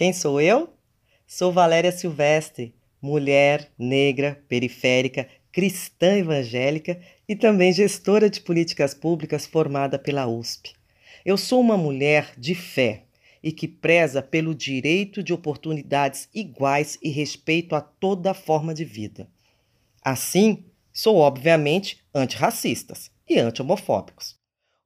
Quem sou eu? Sou Valéria Silvestre, mulher negra, periférica, cristã evangélica e também gestora de políticas públicas formada pela USP. Eu sou uma mulher de fé e que preza pelo direito de oportunidades iguais e respeito a toda forma de vida. Assim, sou obviamente antirracistas e anti-homofóbicos.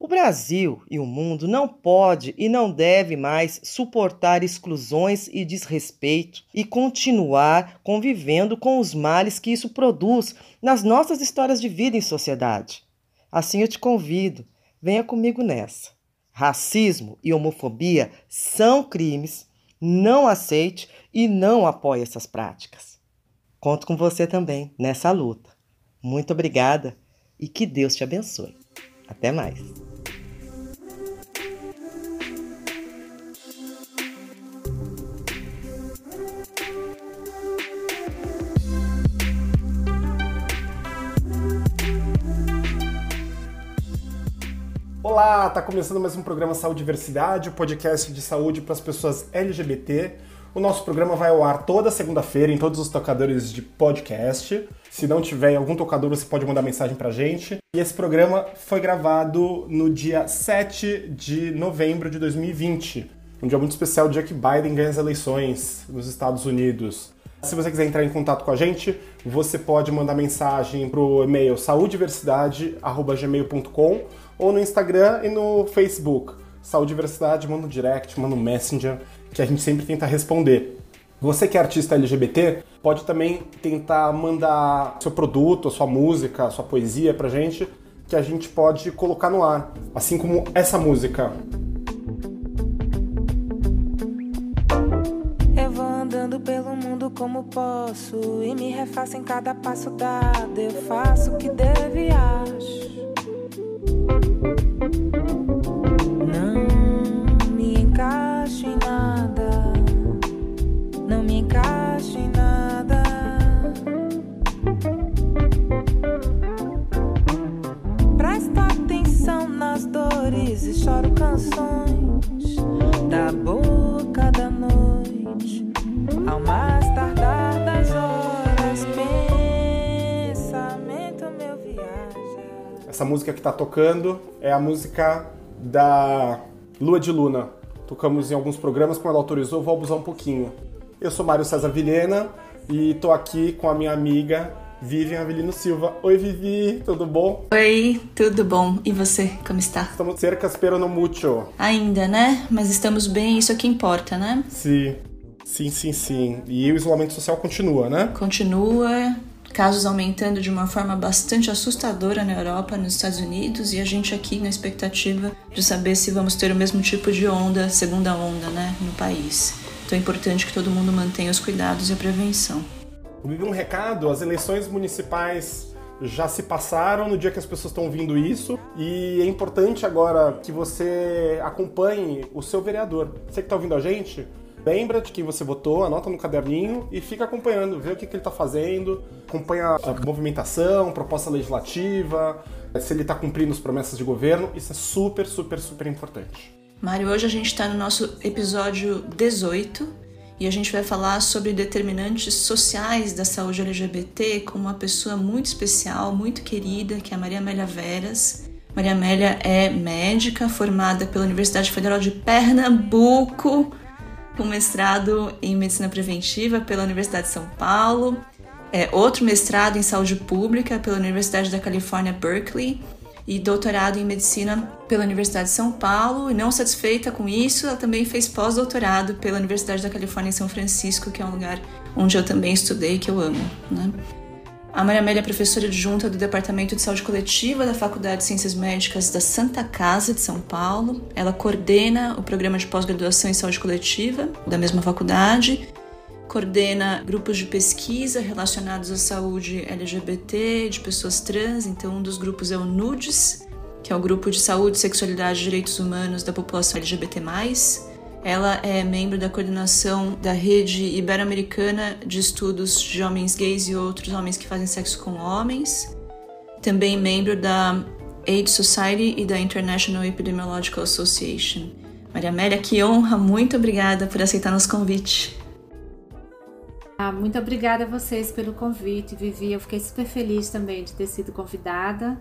O Brasil e o mundo não pode e não deve mais suportar exclusões e desrespeito e continuar convivendo com os males que isso produz nas nossas histórias de vida em sociedade. Assim eu te convido, venha comigo nessa. Racismo e homofobia são crimes, não aceite e não apoie essas práticas. Conto com você também nessa luta. Muito obrigada e que Deus te abençoe. Até mais. Olá, tá começando mais um programa Saúde e Diversidade, o um podcast de saúde para as pessoas LGBT. O nosso programa vai ao ar toda segunda-feira em todos os tocadores de podcast. Se não tiver algum tocador, você pode mandar mensagem pra gente. E esse programa foi gravado no dia 7 de novembro de 2020, um dia muito especial, o dia que Biden ganha as eleições nos Estados Unidos. Se você quiser entrar em contato com a gente, você pode mandar mensagem pro e-mail saudiversidade@gmail.com ou no Instagram e no Facebook. Saúde Diversidade, manda um direct, manda um messenger que a gente sempre tenta responder. Você que é artista LGBT, pode também tentar mandar seu produto, a sua música, a sua poesia pra gente, que a gente pode colocar no ar. Assim como essa música. Eu vou andando pelo mundo como posso e me refaço em cada passo dado. Eu faço o que devo e acho. Choro canções da boca da noite. Ao mais tardar das horas, pensamento meu viaja. Essa música que tá tocando é a música da Lua de Luna. Tocamos em alguns programas, quando ela autorizou, vou abusar um pouquinho. Eu sou Mário César Vilhena e tô aqui com a minha amiga Vivian Avelino Silva. Oi, Vivi, tudo bom? Oi, tudo bom? E você, como está? Estamos cerca pero no mucho. Ainda, né? Mas estamos bem, isso é que importa, né? Sim, sim, sim, sim. E o isolamento social continua, né? Continua, casos aumentando de uma forma bastante assustadora na Europa, nos Estados Unidos, e a gente aqui na expectativa de saber se vamos ter o mesmo tipo de onda, segunda onda, né, no país. Então é importante que todo mundo mantenha os cuidados e a prevenção. Vivi um recado, as eleições municipais já se passaram no dia que as pessoas estão ouvindo isso e é importante agora que você acompanhe o seu vereador. Você que está ouvindo a gente, lembra de quem você votou, anota no caderninho e fica acompanhando, vê o que, que ele está fazendo, acompanha a movimentação, proposta legislativa, se ele está cumprindo as promessas de governo. Isso é super, super, super importante. Mário, hoje a gente está no nosso episódio 18 e a gente vai falar sobre determinantes sociais da saúde LGBT com uma pessoa muito especial, muito querida, que é a Maria Amélia Veras. Maria Amélia é médica formada pela Universidade Federal de Pernambuco, com mestrado em medicina preventiva pela Universidade de São Paulo, é, outro mestrado em saúde pública pela Universidade da Califórnia, Berkeley, e doutorado em medicina pela Universidade de São Paulo. E não satisfeita com isso, ela também fez pós-doutorado pela Universidade da Califórnia em São Francisco, que é um lugar onde eu também estudei que eu amo. Né? A Maria Amélia é professora adjunta do Departamento de Saúde Coletiva da Faculdade de Ciências Médicas da Santa Casa de São Paulo. Ela coordena o programa de pós-graduação em saúde coletiva da mesma faculdade coordena grupos de pesquisa relacionados à saúde LGBT, de pessoas trans. Então, um dos grupos é o NUDES, que é o Grupo de Saúde, Sexualidade e Direitos Humanos da População LGBT. Ela é membro da coordenação da Rede Ibero-Americana de Estudos de Homens Gays e Outros Homens que Fazem Sexo com Homens. Também membro da AIDS Society e da International Epidemiological Association. Maria Amélia, que honra, muito obrigada por aceitar nosso convite. Ah, muito obrigada a vocês pelo convite, Vivi. Eu fiquei super feliz também de ter sido convidada.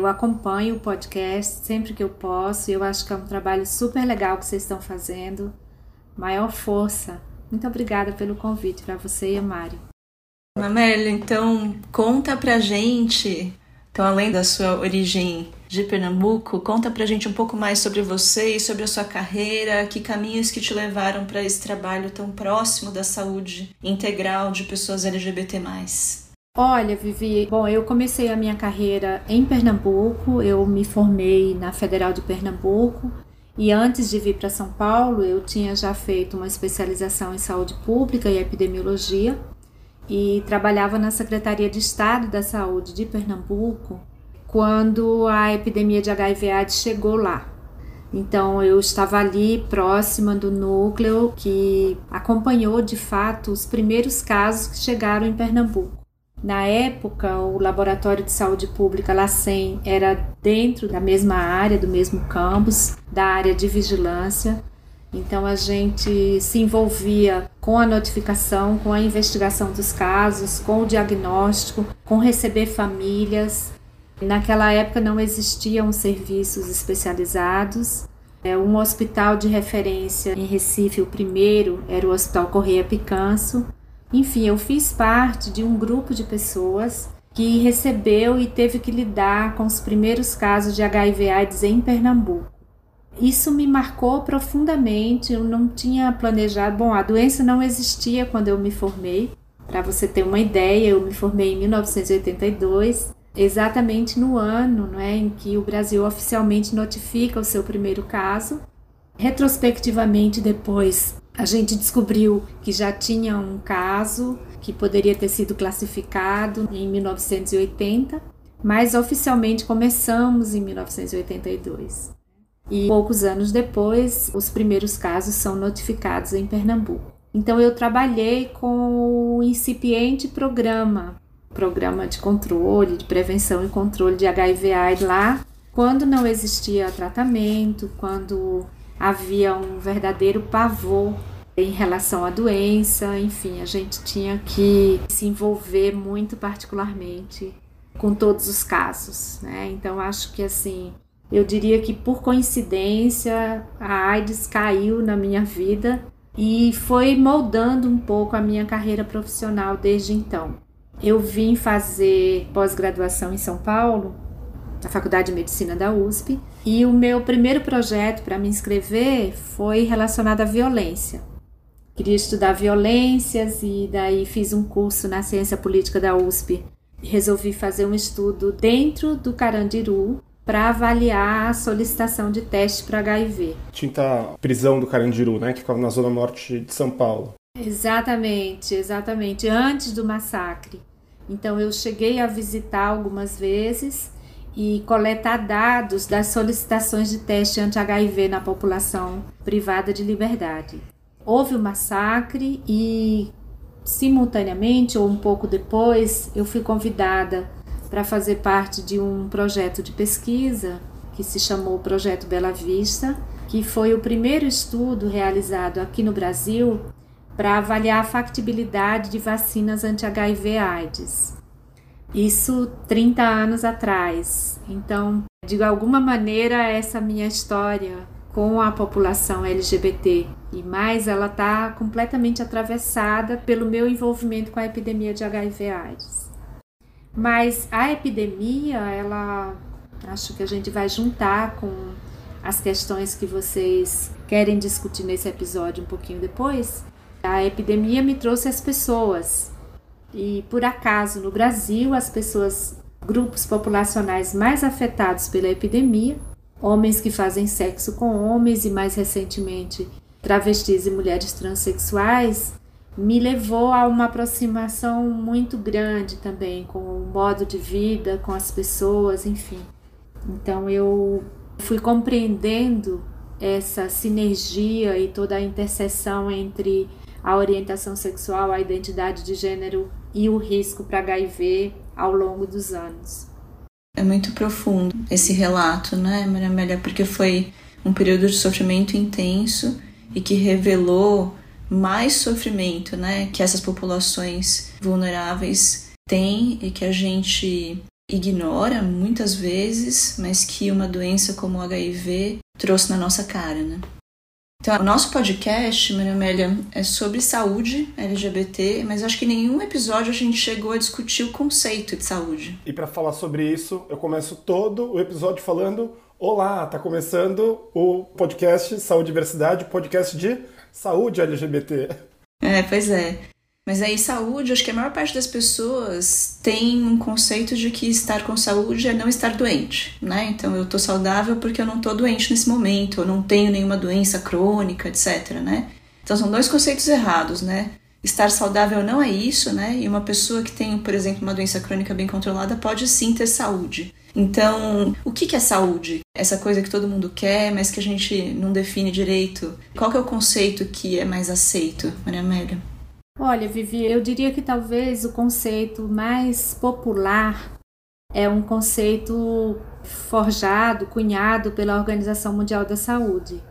Eu acompanho o podcast sempre que eu posso e eu acho que é um trabalho super legal que vocês estão fazendo. Maior força. Muito obrigada pelo convite para você e a Mário. Mamélia, então conta pra gente, então além da sua origem de Pernambuco, conta pra gente um pouco mais sobre você e sobre a sua carreira, que caminhos que te levaram para esse trabalho tão próximo da saúde integral de pessoas LGBT+. Olha, Vivi, bom, eu comecei a minha carreira em Pernambuco, eu me formei na Federal de Pernambuco e antes de vir para São Paulo, eu tinha já feito uma especialização em saúde pública e epidemiologia e trabalhava na Secretaria de Estado da Saúde de Pernambuco quando a epidemia de HIV/AIDS chegou lá. Então eu estava ali próxima do núcleo que acompanhou de fato os primeiros casos que chegaram em Pernambuco. Na época, o Laboratório de Saúde Pública LACEN era dentro da mesma área, do mesmo campus, da área de vigilância. Então a gente se envolvia com a notificação, com a investigação dos casos, com o diagnóstico, com receber famílias. Naquela época não existiam serviços especializados. É, um hospital de referência em Recife, o primeiro, era o Hospital Correia Picanso, enfim, eu fiz parte de um grupo de pessoas que recebeu e teve que lidar com os primeiros casos de HIV/AIDS em Pernambuco. Isso me marcou profundamente. Eu não tinha planejado. Bom, a doença não existia quando eu me formei. Para você ter uma ideia, eu me formei em 1982, exatamente no ano não é, em que o Brasil oficialmente notifica o seu primeiro caso. Retrospectivamente, depois, a gente descobriu que já tinha um caso que poderia ter sido classificado em 1980, mas oficialmente começamos em 1982. E poucos anos depois, os primeiros casos são notificados em Pernambuco. Então eu trabalhei com o incipiente programa, programa de controle, de prevenção e controle de HIV/AIDS lá, quando não existia tratamento, quando havia um verdadeiro pavor em relação à doença, enfim, a gente tinha que se envolver muito particularmente com todos os casos, né? Então acho que assim, eu diria que por coincidência a AIDS caiu na minha vida e foi moldando um pouco a minha carreira profissional desde então. Eu vim fazer pós-graduação em São Paulo na Faculdade de Medicina da USP, e o meu primeiro projeto para me inscrever foi relacionado à violência. Queria estudar violências e daí fiz um curso na Ciência Política da USP. Resolvi fazer um estudo dentro do Carandiru para avaliar a solicitação de teste para HIV. Tinha a prisão do Carandiru, né, que ficava na zona norte de São Paulo. Exatamente, exatamente, antes do massacre. Então eu cheguei a visitar algumas vezes e coletar dados das solicitações de teste anti-HIV na população privada de liberdade. Houve o um massacre e, simultaneamente ou um pouco depois, eu fui convidada para fazer parte de um projeto de pesquisa que se chamou Projeto Bela Vista, que foi o primeiro estudo realizado aqui no Brasil para avaliar a factibilidade de vacinas anti-HIV/AIDS. Isso 30 anos atrás. Então, de alguma maneira, essa minha história com a população LGBT e mais, ela está completamente atravessada pelo meu envolvimento com a epidemia de HIV/AIDS. Mas a epidemia, ela acho que a gente vai juntar com as questões que vocês querem discutir nesse episódio um pouquinho depois. A epidemia me trouxe as pessoas, e por acaso no Brasil, as pessoas, grupos populacionais mais afetados pela epidemia, homens que fazem sexo com homens e mais recentemente travestis e mulheres transexuais, me levou a uma aproximação muito grande também com o modo de vida, com as pessoas, enfim. Então eu fui compreendendo essa sinergia e toda a interseção entre a orientação sexual, a identidade de gênero e o risco para HIV ao longo dos anos. É muito profundo esse relato, né, Maria Amélia? Porque foi um período de sofrimento intenso e que revelou mais sofrimento, né, que essas populações vulneráveis têm e que a gente ignora muitas vezes, mas que uma doença como o HIV trouxe na nossa cara, né? Então, o nosso podcast, Maria Amélia, é sobre saúde LGBT, mas acho que em nenhum episódio a gente chegou a discutir o conceito de saúde. E para falar sobre isso, eu começo todo o episódio falando: Olá, tá começando o podcast Saúde e Diversidade, podcast de saúde LGBT. É, pois é. Mas aí, saúde, acho que a maior parte das pessoas tem um conceito de que estar com saúde é não estar doente, né? Então, eu tô saudável porque eu não tô doente nesse momento, eu não tenho nenhuma doença crônica, etc, né? Então, são dois conceitos errados, né? Estar saudável não é isso, né? E uma pessoa que tem, por exemplo, uma doença crônica bem controlada pode sim ter saúde. Então, o que é saúde? Essa coisa que todo mundo quer, mas que a gente não define direito. Qual é o conceito que é mais aceito, Maria Amélia? Olha, Vivi, eu diria que talvez o conceito mais popular é um conceito forjado, cunhado pela Organização Mundial da Saúde,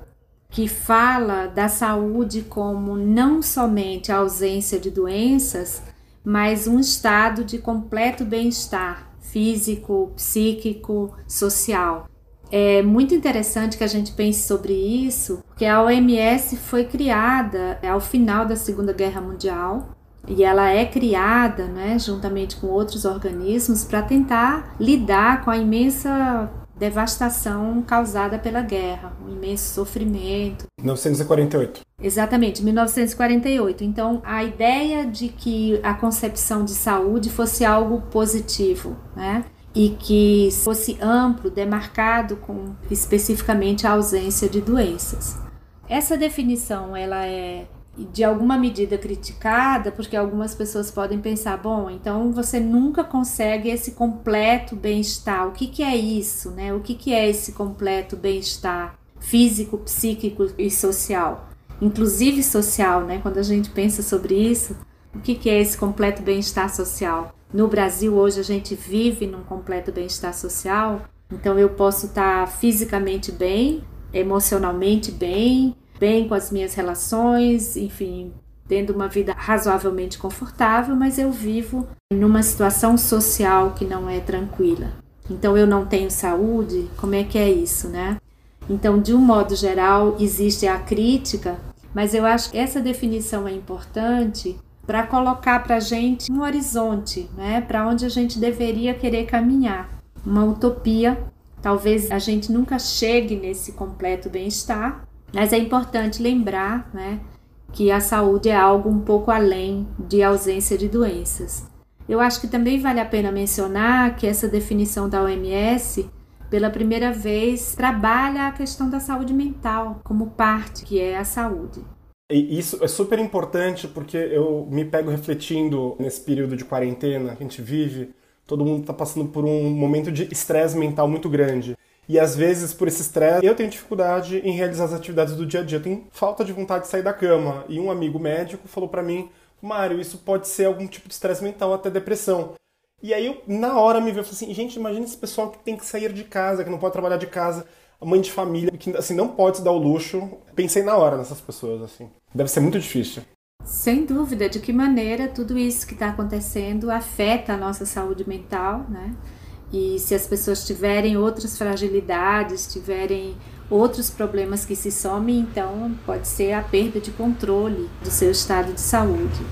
que fala da saúde como não somente a ausência de doenças, mas um estado de completo bem-estar físico, psíquico, social. É muito interessante que a gente pense sobre isso, porque a OMS foi criada ao final da Segunda Guerra Mundial e ela é criada, né, juntamente com outros organismos, para tentar lidar com a imensa devastação causada pela guerra, um imenso sofrimento. 1948. Exatamente, 1948. Então, a ideia de que a concepção de saúde fosse algo positivo, né? E que fosse amplo, demarcado com especificamente a ausência de doenças. Essa definição ela é de alguma medida criticada, porque algumas pessoas podem pensar, bom, então você nunca consegue esse completo bem-estar. O que, que é isso, né? O que, que é esse completo bem-estar físico, psíquico e social? Inclusive social, né? Quando a gente pensa sobre isso, o que, que é esse completo bem-estar social? No Brasil, hoje, a gente vive num completo bem-estar social, então eu posso estar fisicamente bem, emocionalmente bem, bem com as minhas relações, enfim, tendo uma vida razoavelmente confortável, mas eu vivo numa situação social que não é tranquila. Então eu não tenho saúde, como é que é isso, né? Então, de um modo geral, existe a crítica, mas eu acho que essa definição é importante para colocar para a gente um horizonte, né, para onde a gente deveria querer caminhar, uma utopia. Talvez a gente nunca chegue nesse completo bem-estar, mas é importante lembrar, né, que a saúde é algo um pouco além de ausência de doenças. Eu acho que também vale a pena mencionar que essa definição da OMS, pela primeira vez, trabalha a questão da saúde mental como parte que é a saúde. E isso é super importante porque eu me pego refletindo nesse período de quarentena que a gente vive. Todo mundo está passando por um momento de estresse mental muito grande. E às vezes, por esse estresse, eu tenho dificuldade em realizar as atividades do dia a dia. Eu tenho falta de vontade de sair da cama. E um amigo médico falou para mim: Mário, isso pode ser algum tipo de estresse mental, até depressão. E aí, eu, na hora, me veio assim: gente, imagina esse pessoal que tem que sair de casa, que não pode trabalhar de casa mãe de família que assim não pode se dar o luxo. Pensei na hora nessas pessoas assim. Deve ser muito difícil. Sem dúvida, de que maneira tudo isso que está acontecendo afeta a nossa saúde mental, né? E se as pessoas tiverem outras fragilidades, tiverem outros problemas que se somem, então pode ser a perda de controle do seu estado de saúde.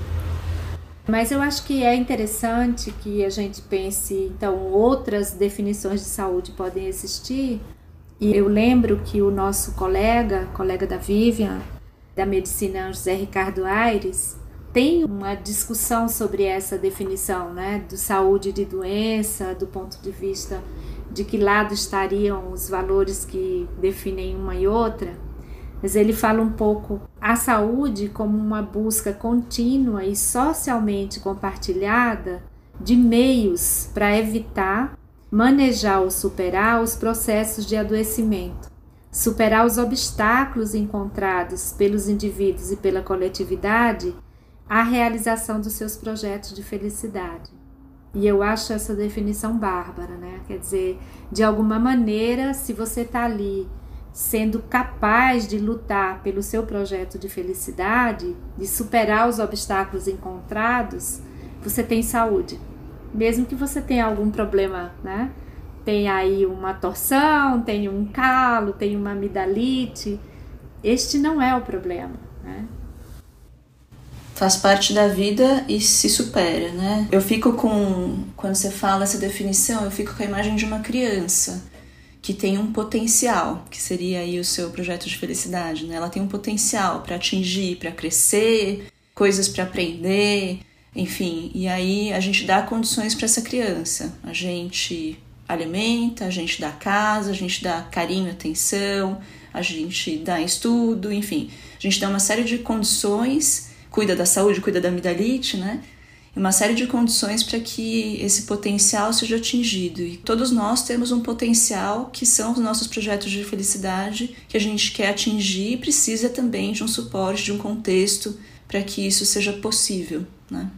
Mas eu acho que é interessante que a gente pense, então, outras definições de saúde podem existir, e eu lembro que o nosso colega, colega da Vivian, da medicina José Ricardo Aires, tem uma discussão sobre essa definição, né, do saúde de doença, do ponto de vista de que lado estariam os valores que definem uma e outra. Mas ele fala um pouco a saúde como uma busca contínua e socialmente compartilhada de meios para evitar manejar ou superar os processos de adoecimento, superar os obstáculos encontrados pelos indivíduos e pela coletividade à realização dos seus projetos de felicidade. E eu acho essa definição bárbara, né? Quer dizer, de alguma maneira, se você está ali sendo capaz de lutar pelo seu projeto de felicidade, de superar os obstáculos encontrados, você tem saúde. Mesmo que você tenha algum problema, né? Tem aí uma torção, tem um calo, tem uma amidalite. Este não é o problema, né? Faz parte da vida e se supera, né? Eu fico com. Quando você fala essa definição, eu fico com a imagem de uma criança que tem um potencial, que seria aí o seu projeto de felicidade, né? Ela tem um potencial para atingir, para crescer, coisas para aprender, enfim. E aí a gente dá condições para essa criança. A gente alimenta, a gente dá casa, a gente dá carinho, atenção, a gente dá estudo, enfim. A gente dá uma série de condições, cuida da saúde, cuida da amidalite, né? uma série de condições para que esse potencial seja atingido. E todos nós temos um potencial que são os nossos projetos de felicidade que a gente quer atingir e precisa também de um suporte, de um contexto para que isso seja possível, né?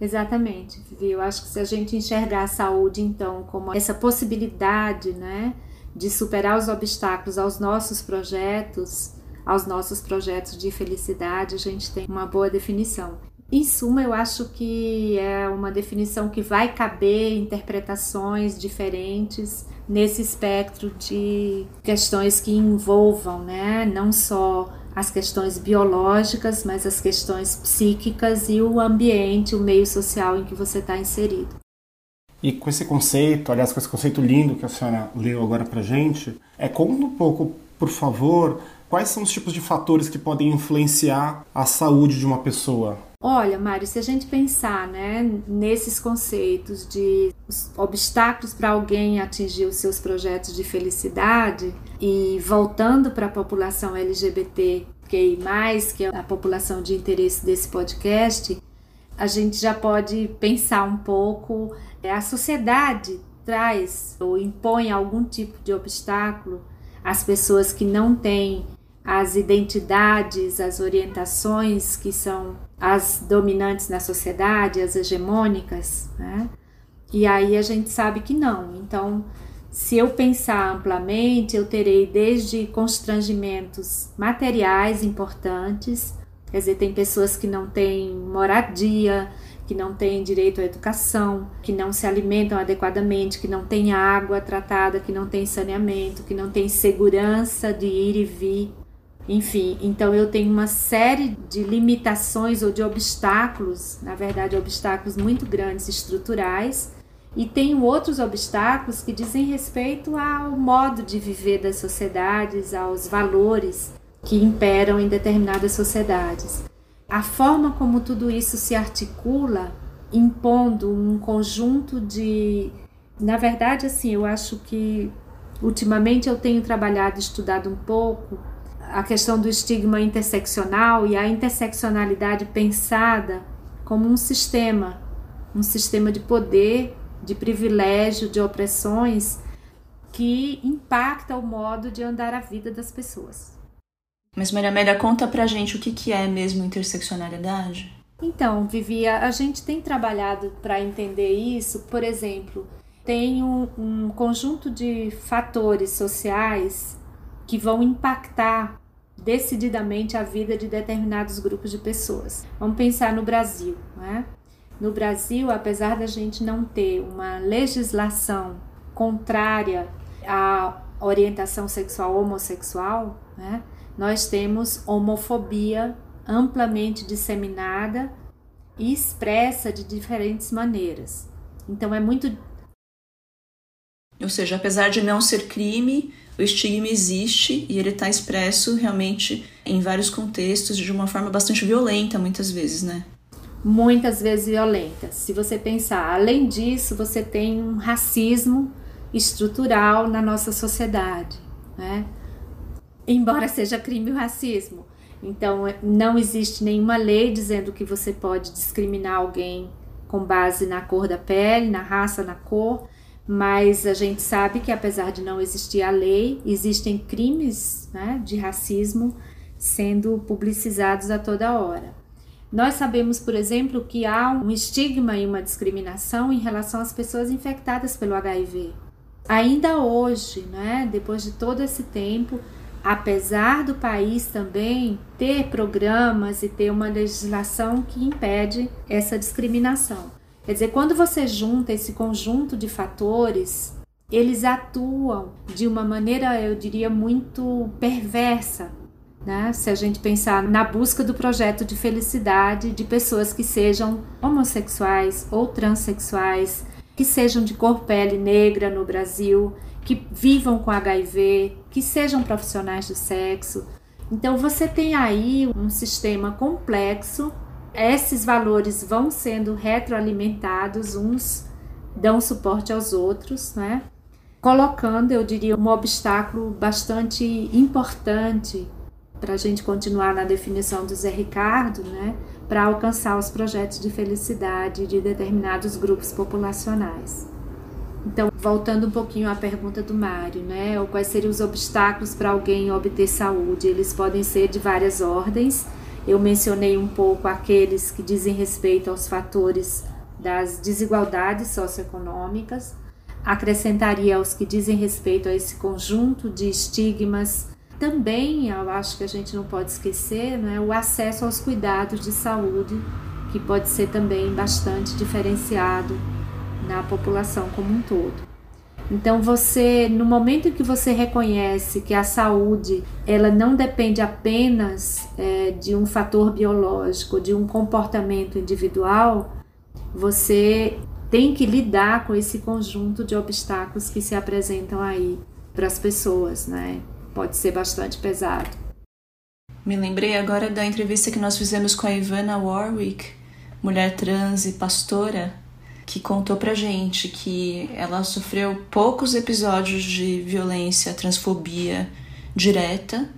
Exatamente, Vivi. Eu acho que se a gente enxergar a saúde, então, como essa possibilidade, né, de superar os obstáculos aos nossos projetos, aos nossos projetos de felicidade, a gente tem uma boa definição. Em suma, eu acho que é uma definição que vai caber interpretações diferentes nesse espectro de questões que envolvam, né, não só as questões biológicas, mas as questões psíquicas e o ambiente, o meio social em que você está inserido. E com esse conceito, aliás, com esse conceito lindo que a senhora leu agora para gente, é conta um pouco, por favor, quais são os tipos de fatores que podem influenciar a saúde de uma pessoa? Olha, Mário, se a gente pensar né, nesses conceitos de obstáculos para alguém atingir os seus projetos de felicidade e voltando para a população LGBT, que é a população de interesse desse podcast, a gente já pode pensar um pouco. É, a sociedade traz ou impõe algum tipo de obstáculo às pessoas que não têm as identidades, as orientações que são as dominantes na sociedade, as hegemônicas, né? E aí a gente sabe que não. Então, se eu pensar amplamente, eu terei desde constrangimentos materiais importantes, quer dizer, tem pessoas que não têm moradia, que não têm direito à educação, que não se alimentam adequadamente, que não têm água tratada, que não têm saneamento, que não têm segurança de ir e vir enfim, então eu tenho uma série de limitações ou de obstáculos, na verdade, obstáculos muito grandes estruturais, e tenho outros obstáculos que dizem respeito ao modo de viver das sociedades, aos valores que imperam em determinadas sociedades. A forma como tudo isso se articula, impondo um conjunto de. Na verdade, assim, eu acho que ultimamente eu tenho trabalhado, estudado um pouco a questão do estigma interseccional e a interseccionalidade pensada como um sistema, um sistema de poder, de privilégio, de opressões que impacta o modo de andar a vida das pessoas. Mas Maria Amélia, conta pra gente o que, que é mesmo interseccionalidade? Então, Vivia, a gente tem trabalhado para entender isso, por exemplo, tem um, um conjunto de fatores sociais que vão impactar decididamente a vida de determinados grupos de pessoas. Vamos pensar no Brasil, né? No Brasil, apesar da gente não ter uma legislação contrária à orientação sexual homossexual, né? Nós temos homofobia amplamente disseminada e expressa de diferentes maneiras. Então é muito ou seja, apesar de não ser crime, o estigma existe e ele está expresso realmente em vários contextos de uma forma bastante violenta, muitas vezes, né? Muitas vezes violenta. Se você pensar, além disso, você tem um racismo estrutural na nossa sociedade, né? Embora seja crime o racismo. Então, não existe nenhuma lei dizendo que você pode discriminar alguém com base na cor da pele, na raça, na cor mas a gente sabe que apesar de não existir a lei, existem crimes né, de racismo sendo publicizados a toda hora. Nós sabemos, por exemplo, que há um estigma e uma discriminação em relação às pessoas infectadas pelo HIV. Ainda hoje, né, depois de todo esse tempo, apesar do país também ter programas e ter uma legislação que impede essa discriminação. Quer dizer, quando você junta esse conjunto de fatores, eles atuam de uma maneira, eu diria, muito perversa. Né? Se a gente pensar na busca do projeto de felicidade de pessoas que sejam homossexuais ou transexuais, que sejam de cor pele negra no Brasil, que vivam com HIV, que sejam profissionais do sexo. Então você tem aí um sistema complexo, esses valores vão sendo retroalimentados, uns dão suporte aos outros, né? Colocando, eu diria, um obstáculo bastante importante para a gente continuar na definição do Zé Ricardo, né? Para alcançar os projetos de felicidade de determinados grupos populacionais. Então, voltando um pouquinho à pergunta do Mário, né? Quais seriam os obstáculos para alguém obter saúde? Eles podem ser de várias ordens. Eu mencionei um pouco aqueles que dizem respeito aos fatores das desigualdades socioeconômicas. Acrescentaria os que dizem respeito a esse conjunto de estigmas. Também, eu acho que a gente não pode esquecer, né, o acesso aos cuidados de saúde, que pode ser também bastante diferenciado na população como um todo. Então você, no momento em que você reconhece que a saúde ela não depende apenas é, de um fator biológico, de um comportamento individual, você tem que lidar com esse conjunto de obstáculos que se apresentam aí para as pessoas, né? Pode ser bastante pesado. Me lembrei agora da entrevista que nós fizemos com a Ivana Warwick, mulher trans e pastora, que contou pra gente que ela sofreu poucos episódios de violência, transfobia direta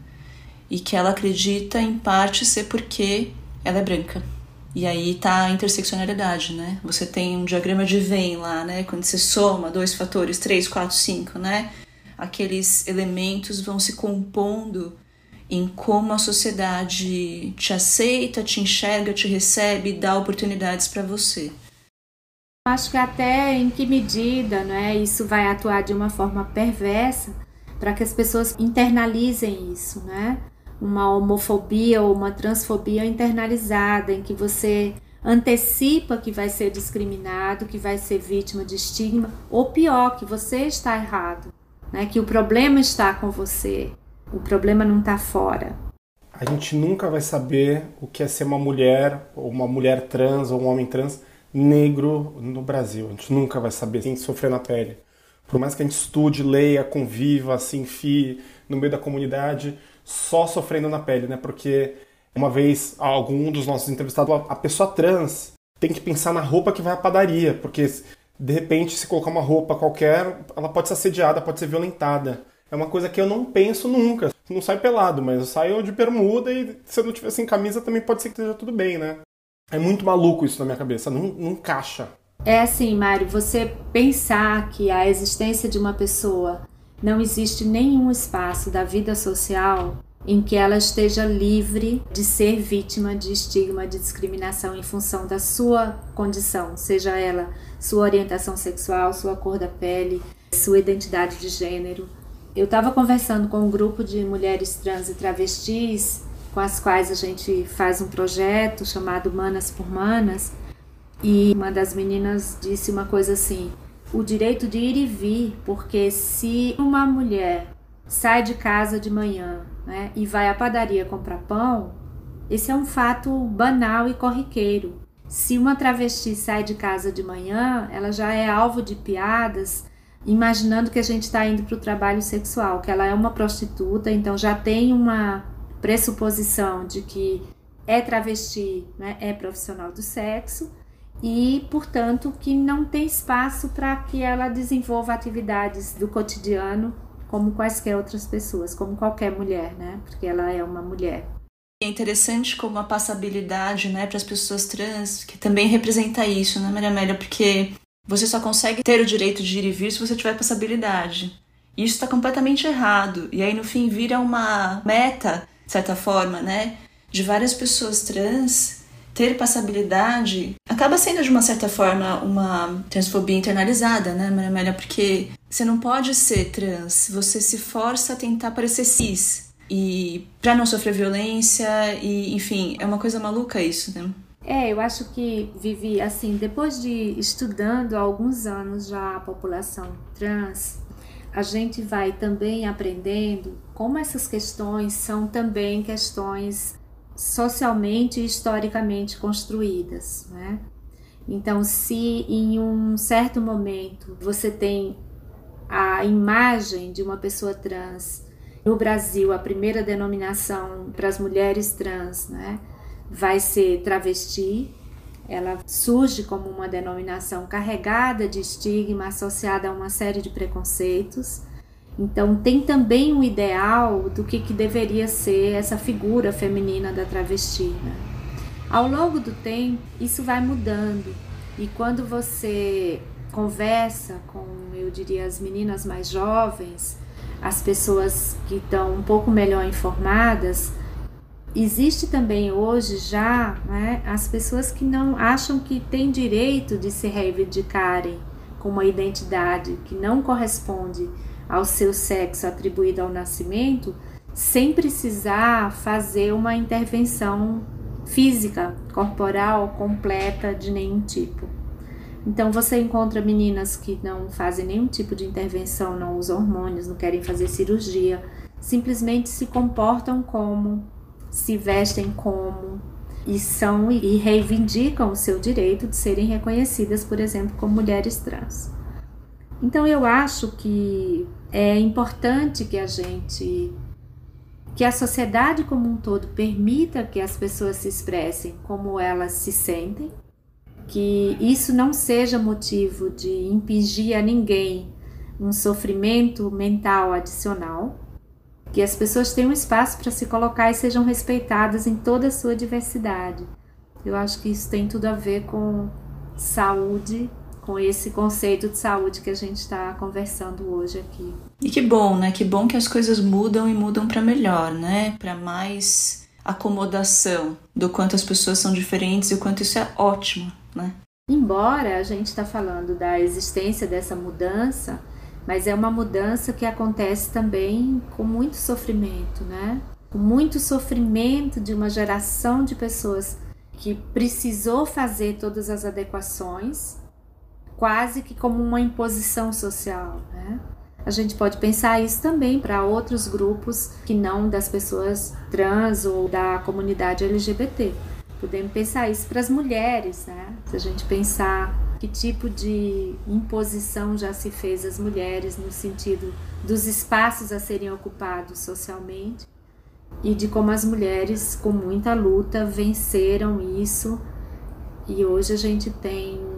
e que ela acredita em parte ser porque ela é branca. E aí tá a interseccionalidade, né? Você tem um diagrama de Venn lá, né? Quando você soma dois fatores, três, quatro, cinco, né? Aqueles elementos vão se compondo em como a sociedade te aceita, te enxerga, te recebe, dá oportunidades para você. Acho que até em que medida né, isso vai atuar de uma forma perversa para que as pessoas internalizem isso, né? Uma homofobia ou uma transfobia internalizada, em que você antecipa que vai ser discriminado, que vai ser vítima de estigma, ou pior, que você está errado, né? que o problema está com você, o problema não está fora. A gente nunca vai saber o que é ser uma mulher, ou uma mulher trans, ou um homem trans, negro no Brasil. A gente nunca vai saber sem sofrer na pele. Por mais que a gente estude, leia, conviva, se enfie no meio da comunidade, só sofrendo na pele, né? Porque uma vez algum dos nossos entrevistados, a pessoa trans tem que pensar na roupa que vai à padaria, porque de repente se colocar uma roupa qualquer, ela pode ser assediada, pode ser violentada. É uma coisa que eu não penso nunca. Não saio pelado, mas eu saio de bermuda e se eu não tiver sem camisa também pode ser que esteja tudo bem, né? É muito maluco isso na minha cabeça, não, não encaixa. É assim, Mário, você pensar que a existência de uma pessoa não existe nenhum espaço da vida social em que ela esteja livre de ser vítima de estigma, de discriminação em função da sua condição, seja ela sua orientação sexual, sua cor da pele, sua identidade de gênero. Eu estava conversando com um grupo de mulheres trans e travestis com as quais a gente faz um projeto chamado Manas por Manas. E uma das meninas disse uma coisa assim: o direito de ir e vir, porque se uma mulher sai de casa de manhã né, e vai à padaria comprar pão, esse é um fato banal e corriqueiro. Se uma travesti sai de casa de manhã, ela já é alvo de piadas, imaginando que a gente está indo para o trabalho sexual, que ela é uma prostituta, então já tem uma pressuposição de que é travesti, né, é profissional do sexo e, portanto, que não tem espaço para que ela desenvolva atividades do cotidiano como quaisquer outras pessoas, como qualquer mulher, né? Porque ela é uma mulher. É interessante como a passabilidade, né, para as pessoas trans, que também representa isso, né, Maria Amélia? Porque você só consegue ter o direito de ir e vir se você tiver passabilidade. Isso está completamente errado. E aí, no fim, vira uma meta de certa forma, né? De várias pessoas trans ter passabilidade acaba sendo de uma certa forma uma transfobia internalizada, né, Maria? Porque você não pode ser trans, você se força a tentar parecer cis. e para não sofrer violência e enfim, é uma coisa maluca isso, né? É, eu acho que vivi assim, depois de estudando há alguns anos já a população trans, a gente vai também aprendendo como essas questões são também questões socialmente e historicamente construídas, né? Então, se em um certo momento você tem a imagem de uma pessoa trans no Brasil, a primeira denominação para as mulheres trans, né, vai ser travesti. Ela surge como uma denominação carregada de estigma, associada a uma série de preconceitos. Então, tem também um ideal do que, que deveria ser essa figura feminina da travesti. Né? Ao longo do tempo, isso vai mudando. E quando você conversa com, eu diria, as meninas mais jovens, as pessoas que estão um pouco melhor informadas, existe também hoje já né, as pessoas que não acham que têm direito de se reivindicarem com uma identidade que não corresponde ao seu sexo atribuído ao nascimento, sem precisar fazer uma intervenção física, corporal completa de nenhum tipo. Então você encontra meninas que não fazem nenhum tipo de intervenção, não usam hormônios, não querem fazer cirurgia, simplesmente se comportam como, se vestem como e são e reivindicam o seu direito de serem reconhecidas, por exemplo, como mulheres trans. Então eu acho que é importante que a gente que a sociedade como um todo permita que as pessoas se expressem como elas se sentem, que isso não seja motivo de impingir a ninguém um sofrimento mental adicional, que as pessoas tenham espaço para se colocar e sejam respeitadas em toda a sua diversidade. Eu acho que isso tem tudo a ver com saúde com esse conceito de saúde que a gente está conversando hoje aqui. E que bom, né? Que bom que as coisas mudam e mudam para melhor, né? Para mais acomodação do quanto as pessoas são diferentes e o quanto isso é ótimo, né? Embora a gente está falando da existência dessa mudança, mas é uma mudança que acontece também com muito sofrimento, né? Com muito sofrimento de uma geração de pessoas que precisou fazer todas as adequações quase que como uma imposição social. Né? A gente pode pensar isso também para outros grupos que não das pessoas trans ou da comunidade LGBT. Podemos pensar isso para as mulheres, né? Se a gente pensar que tipo de imposição já se fez às mulheres no sentido dos espaços a serem ocupados socialmente e de como as mulheres, com muita luta, venceram isso. E hoje a gente tem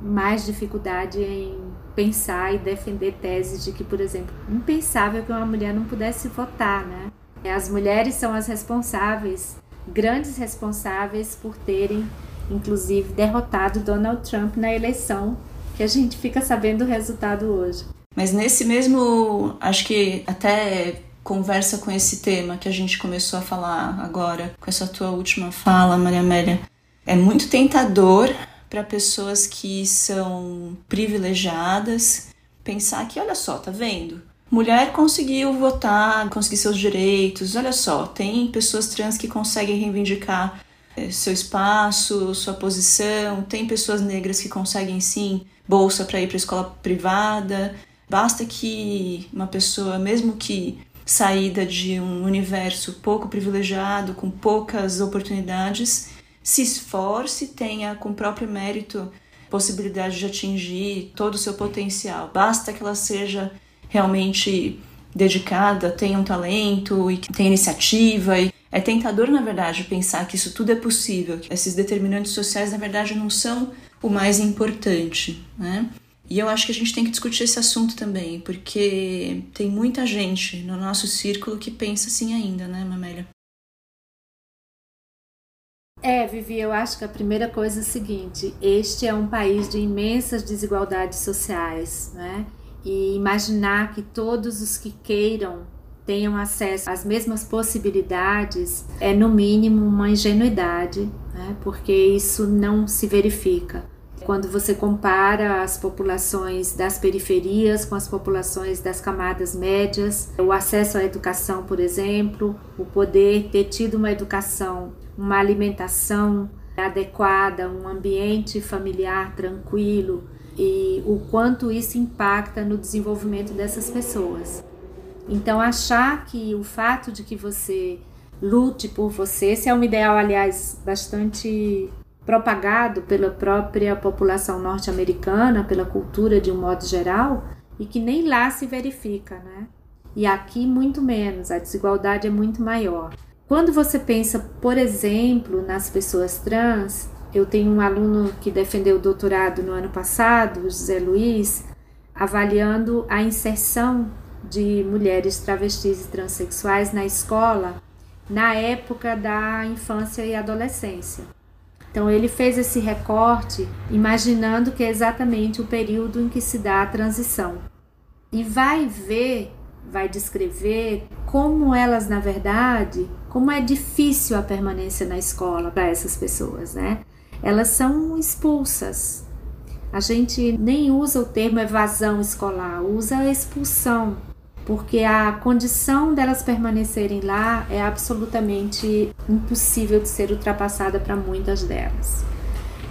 mais dificuldade em pensar e defender teses de que, por exemplo, impensável que uma mulher não pudesse votar, né? As mulheres são as responsáveis, grandes responsáveis por terem, inclusive, derrotado Donald Trump na eleição, que a gente fica sabendo o resultado hoje. Mas nesse mesmo, acho que até conversa com esse tema que a gente começou a falar agora, com essa tua última fala, Maria Amélia, é muito tentador para pessoas que são privilegiadas pensar que, olha só, tá vendo? Mulher conseguiu votar, conseguir seus direitos, olha só, tem pessoas trans que conseguem reivindicar eh, seu espaço, sua posição, tem pessoas negras que conseguem sim bolsa para ir para escola privada. Basta que uma pessoa, mesmo que saída de um universo pouco privilegiado, com poucas oportunidades, se esforce, tenha com próprio mérito possibilidade de atingir todo o seu potencial. Basta que ela seja realmente dedicada, tenha um talento e tenha iniciativa. E é tentador, na verdade, pensar que isso tudo é possível. Esses determinantes sociais, na verdade, não são o mais importante, né? E eu acho que a gente tem que discutir esse assunto também, porque tem muita gente no nosso círculo que pensa assim ainda, né, Mamélia? É, Vivi, eu acho que a primeira coisa é o seguinte: este é um país de imensas desigualdades sociais, né? E imaginar que todos os que queiram tenham acesso às mesmas possibilidades é, no mínimo, uma ingenuidade, né? porque isso não se verifica. Quando você compara as populações das periferias com as populações das camadas médias, o acesso à educação, por exemplo, o poder ter tido uma educação, uma alimentação adequada, um ambiente familiar tranquilo e o quanto isso impacta no desenvolvimento dessas pessoas. Então, achar que o fato de que você lute por você, esse é um ideal, aliás, bastante propagado pela própria população norte-americana, pela cultura de um modo geral, e que nem lá se verifica, né? E aqui muito menos, a desigualdade é muito maior. Quando você pensa, por exemplo, nas pessoas trans, eu tenho um aluno que defendeu o doutorado no ano passado, José Luiz, avaliando a inserção de mulheres travestis e transexuais na escola na época da infância e adolescência. Então ele fez esse recorte imaginando que é exatamente o período em que se dá a transição. E vai ver, vai descrever como elas, na verdade, como é difícil a permanência na escola para essas pessoas, né? Elas são expulsas. A gente nem usa o termo evasão escolar, usa expulsão porque a condição delas permanecerem lá é absolutamente impossível de ser ultrapassada para muitas delas.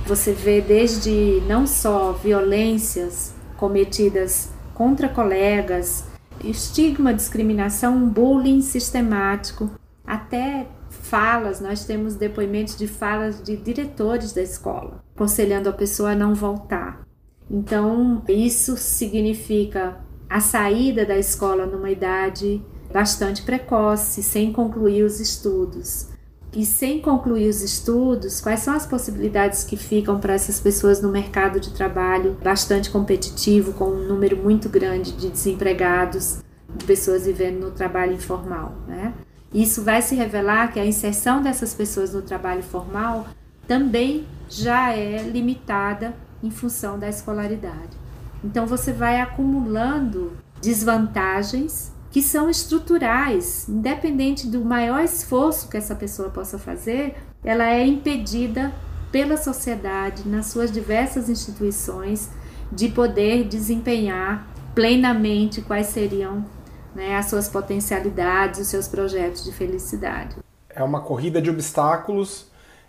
Você vê desde não só violências cometidas contra colegas, estigma, discriminação, bullying sistemático, até falas, nós temos depoimentos de falas de diretores da escola, aconselhando a pessoa a não voltar. Então, isso significa a saída da escola numa idade bastante precoce, sem concluir os estudos. E sem concluir os estudos, quais são as possibilidades que ficam para essas pessoas no mercado de trabalho bastante competitivo, com um número muito grande de desempregados, de pessoas vivendo no trabalho informal, né? Isso vai se revelar que a inserção dessas pessoas no trabalho formal também já é limitada em função da escolaridade. Então você vai acumulando desvantagens que são estruturais, independente do maior esforço que essa pessoa possa fazer, ela é impedida pela sociedade, nas suas diversas instituições, de poder desempenhar plenamente quais seriam né, as suas potencialidades, os seus projetos de felicidade. É uma corrida de obstáculos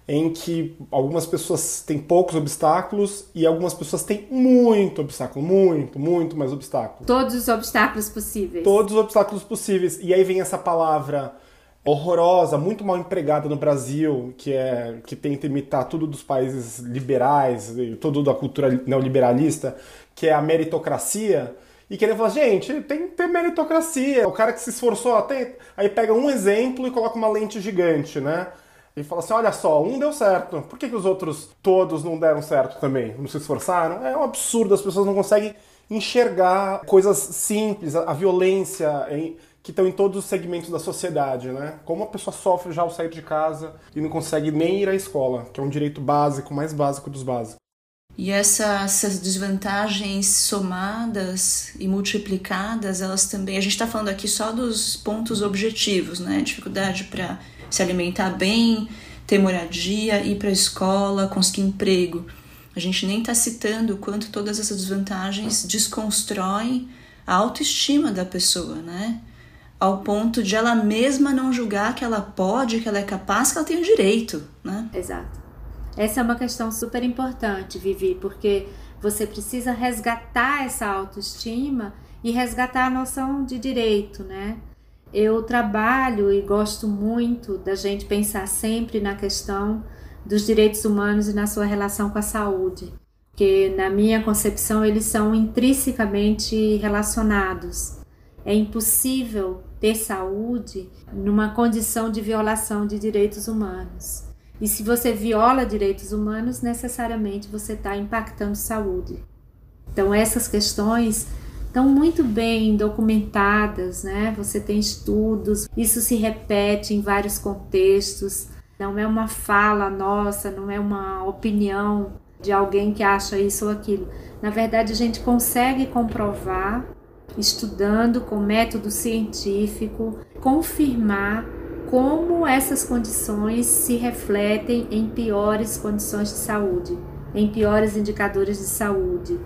em que algumas pessoas têm poucos obstáculos e algumas pessoas têm muito obstáculo, muito, muito mais obstáculo. Todos os obstáculos possíveis. Todos os obstáculos possíveis. E aí vem essa palavra horrorosa, muito mal empregada no Brasil, que é que tenta imitar tudo dos países liberais, tudo da cultura neoliberalista, que é a meritocracia. E querer falar, gente, tem que ter meritocracia. O cara que se esforçou, tem... aí pega um exemplo e coloca uma lente gigante, né? E fala assim: olha só, um deu certo, por que, que os outros todos não deram certo também? Não se esforçaram? É um absurdo, as pessoas não conseguem enxergar coisas simples, a, violência em, que estão em todos os segmentos da sociedade, né? Como a pessoa sofre já ao sair de casa e não consegue nem ir à escola, que é um direito básico, mais básico dos básicos. E essas desvantagens somadas e multiplicadas, elas também. A gente está falando aqui só dos pontos objetivos, né? Dificuldade para se alimentar bem, ter moradia, ir para a escola, conseguir emprego. A gente nem está citando o quanto todas essas desvantagens desconstroem a autoestima da pessoa, né? Ao ponto de ela mesma não julgar que ela pode, que ela é capaz, que ela tem o direito, né? Exato. Essa é uma questão super importante, Vivi, porque você precisa resgatar essa autoestima e resgatar a noção de direito, né? Eu trabalho e gosto muito da gente pensar sempre na questão dos direitos humanos e na sua relação com a saúde, que na minha concepção eles são intrinsecamente relacionados. É impossível ter saúde numa condição de violação de direitos humanos. E se você viola direitos humanos, necessariamente você está impactando saúde. Então, essas questões estão muito bem documentadas, né? Você tem estudos, isso se repete em vários contextos. Não é uma fala nossa, não é uma opinião de alguém que acha isso ou aquilo. Na verdade, a gente consegue comprovar, estudando com método científico, confirmar como essas condições se refletem em piores condições de saúde. em piores indicadores de saúde,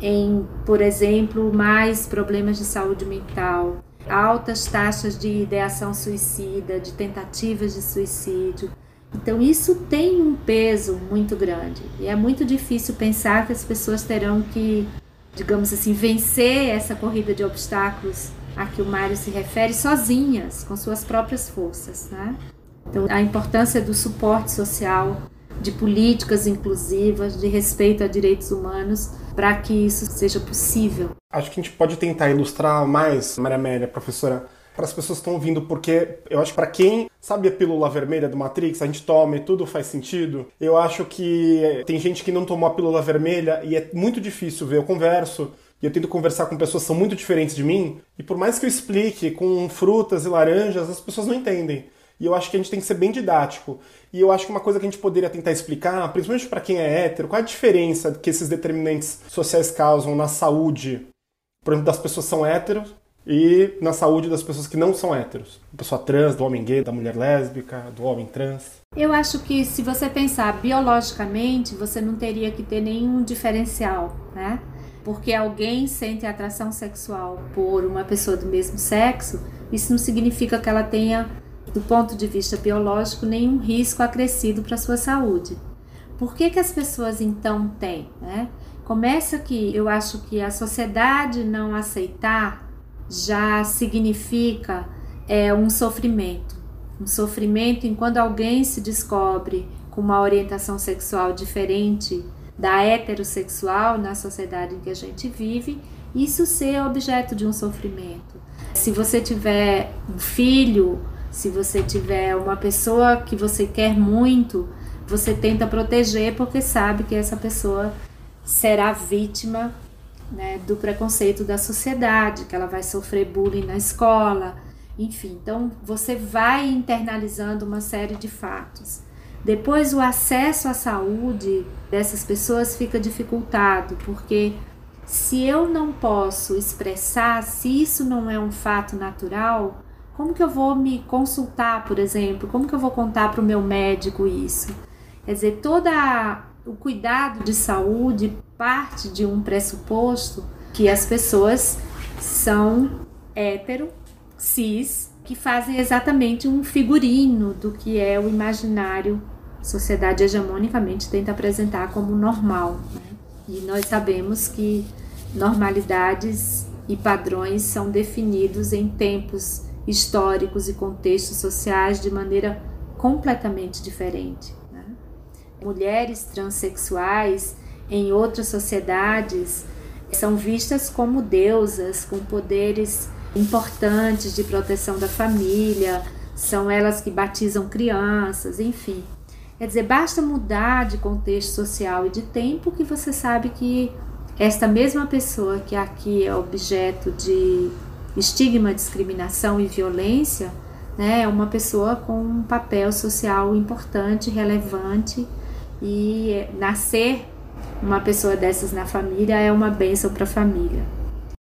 em, por exemplo, mais problemas de saúde mental, altas taxas de ideação suicida, de tentativas de suicídio. Então, isso tem um peso muito grande e é muito difícil pensar que as pessoas terão que, digamos assim, vencer essa corrida de obstáculos a que o Mário se refere sozinhas, com suas próprias forças. Né? Então, a importância do suporte social, de políticas inclusivas, de respeito a direitos humanos, para que isso seja possível. Acho que a gente pode tentar ilustrar mais, Maria Amélia, professora, para as pessoas que estão ouvindo, porque eu acho que para quem sabe a pílula vermelha do Matrix, a gente toma e tudo faz sentido. Eu acho que tem gente que não tomou a pílula vermelha e é muito difícil ver. Eu converso e eu tento conversar com pessoas que são muito diferentes de mim, e por mais que eu explique com frutas e laranjas, as pessoas não entendem. E eu acho que a gente tem que ser bem didático. E eu acho que uma coisa que a gente poderia tentar explicar, principalmente para quem é hétero, qual é a diferença que esses determinantes sociais causam na saúde, por exemplo, das pessoas que são héteros e na saúde das pessoas que não são héteros. Pessoa trans, do homem gay, da mulher lésbica, do homem trans. Eu acho que se você pensar biologicamente, você não teria que ter nenhum diferencial, né? Porque alguém sente atração sexual por uma pessoa do mesmo sexo, isso não significa que ela tenha do ponto de vista biológico, nenhum risco acrescido para a sua saúde. Por que, que as pessoas então têm? Né? Começa que eu acho que a sociedade não aceitar já significa é, um sofrimento. Um sofrimento em quando alguém se descobre com uma orientação sexual diferente da heterossexual na sociedade em que a gente vive, isso ser objeto de um sofrimento. Se você tiver um filho se você tiver uma pessoa que você quer muito, você tenta proteger porque sabe que essa pessoa será vítima né, do preconceito da sociedade, que ela vai sofrer bullying na escola, enfim. Então você vai internalizando uma série de fatos. Depois o acesso à saúde dessas pessoas fica dificultado, porque se eu não posso expressar, se isso não é um fato natural, como que eu vou me consultar, por exemplo? Como que eu vou contar para o meu médico isso? Quer dizer, todo o cuidado de saúde parte de um pressuposto que as pessoas são hétero, cis, que fazem exatamente um figurino do que é o imaginário sociedade hegemonicamente tenta apresentar como normal. Né? E nós sabemos que normalidades e padrões são definidos em tempos históricos e contextos sociais de maneira completamente diferente. Né? Mulheres transexuais em outras sociedades são vistas como deusas com poderes importantes de proteção da família, são elas que batizam crianças, enfim. Quer dizer, basta mudar de contexto social e de tempo que você sabe que esta mesma pessoa que aqui é objeto de estigma, discriminação e violência, né, é uma pessoa com um papel social importante, relevante e nascer uma pessoa dessas na família é uma bênção para a família.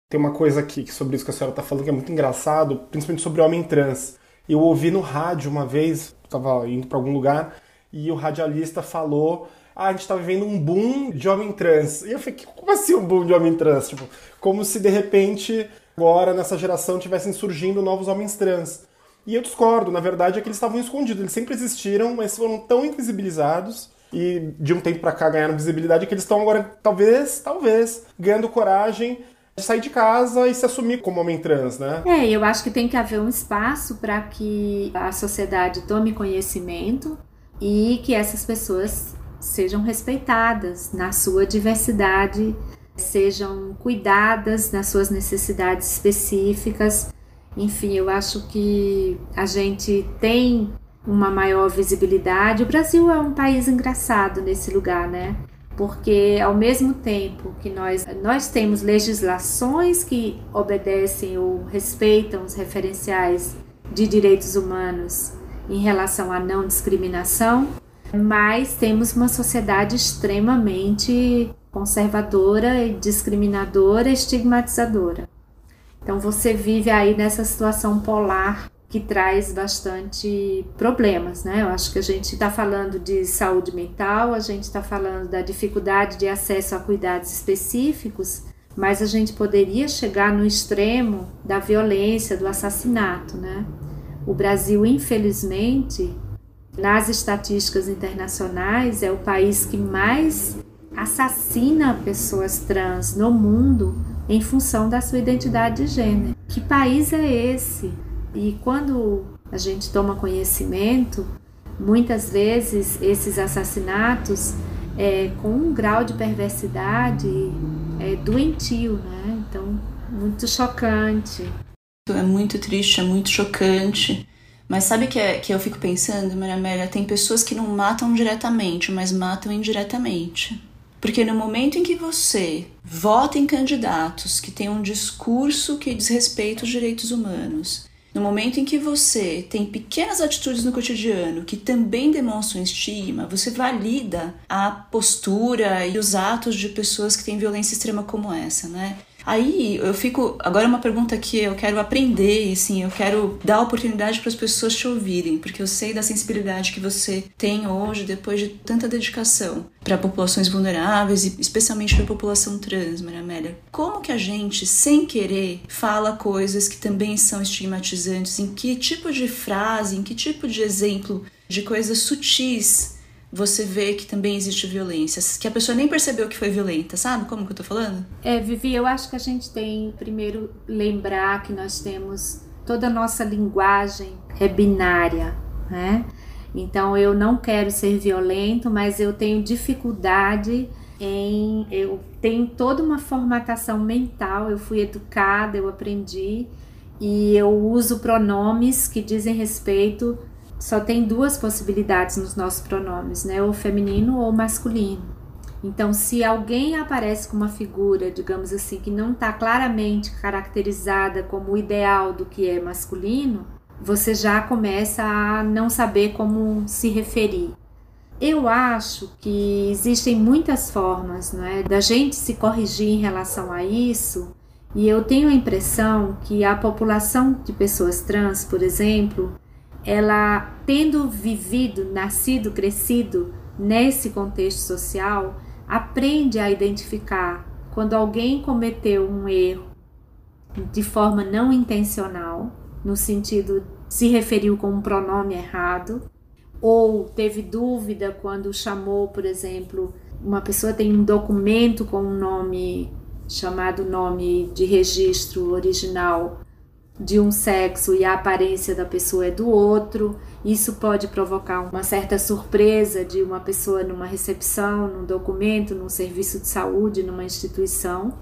Tem uma coisa aqui sobre isso que a senhora está falando que é muito engraçado, principalmente sobre homem trans. Eu ouvi no rádio uma vez, estava indo para algum lugar, e o radialista falou ah, a gente está vivendo um boom de homem trans. E eu fiquei, como assim um boom de homem trans? Tipo, como se de repente agora nessa geração tivessem surgindo novos homens trans. E eu discordo, na verdade é que eles estavam escondidos, eles sempre existiram, mas foram tão invisibilizados e de um tempo para cá ganharam visibilidade que eles estão agora, talvez, talvez, ganhando coragem de sair de casa e se assumir como homem trans, né? É, eu acho que tem que haver um espaço para que a sociedade tome conhecimento e que essas pessoas sejam respeitadas na sua diversidade sejam cuidadas nas suas necessidades específicas. Enfim, eu acho que a gente tem uma maior visibilidade. O Brasil é um país engraçado nesse lugar, né? Porque ao mesmo tempo que nós, nós temos legislações que obedecem ou respeitam os referenciais de direitos humanos em relação à não discriminação, mas temos uma sociedade extremamente conservadora, discriminadora, estigmatizadora. Então você vive aí nessa situação polar que traz bastante problemas, né? Eu acho que a gente está falando de saúde mental, a gente está falando da dificuldade de acesso a cuidados específicos, mas a gente poderia chegar no extremo da violência, do assassinato, né? O Brasil, infelizmente, nas estatísticas internacionais, é o país que mais assassina pessoas trans no mundo em função da sua identidade de gênero. Que país é esse? E quando a gente toma conhecimento, muitas vezes esses assassinatos é, com um grau de perversidade é, doentio, né? Então, muito chocante. É muito triste, é muito chocante. Mas sabe que, é, que eu fico pensando, Maria Amélia? Tem pessoas que não matam diretamente, mas matam indiretamente. Porque no momento em que você vota em candidatos que têm um discurso que diz respeito aos direitos humanos, no momento em que você tem pequenas atitudes no cotidiano que também demonstram estima, você valida a postura e os atos de pessoas que têm violência extrema como essa, né? Aí eu fico. Agora, uma pergunta que eu quero aprender, assim, eu quero dar oportunidade para as pessoas te ouvirem, porque eu sei da sensibilidade que você tem hoje, depois de tanta dedicação para populações vulneráveis e especialmente para a população trans, Maria Amélia. Como que a gente, sem querer, fala coisas que também são estigmatizantes? Em que tipo de frase, em que tipo de exemplo de coisas sutis você vê que também existe violência, que a pessoa nem percebeu que foi violenta, sabe como que eu tô falando? É, Vivi, eu acho que a gente tem primeiro lembrar que nós temos toda a nossa linguagem é binária, né? Então eu não quero ser violento, mas eu tenho dificuldade em eu tenho toda uma formatação mental, eu fui educada, eu aprendi e eu uso pronomes que dizem respeito só tem duas possibilidades nos nossos pronomes, né? Ou feminino ou masculino. Então, se alguém aparece com uma figura, digamos assim, que não está claramente caracterizada como o ideal do que é masculino, você já começa a não saber como se referir. Eu acho que existem muitas formas é, da gente se corrigir em relação a isso, e eu tenho a impressão que a população de pessoas trans, por exemplo, ela tendo vivido, nascido, crescido nesse contexto social, aprende a identificar quando alguém cometeu um erro de forma não intencional, no sentido se referiu com um pronome errado, ou teve dúvida quando chamou, por exemplo, uma pessoa tem um documento com um nome chamado nome de registro original de um sexo e a aparência da pessoa é do outro. Isso pode provocar uma certa surpresa de uma pessoa numa recepção, num documento, num serviço de saúde, numa instituição.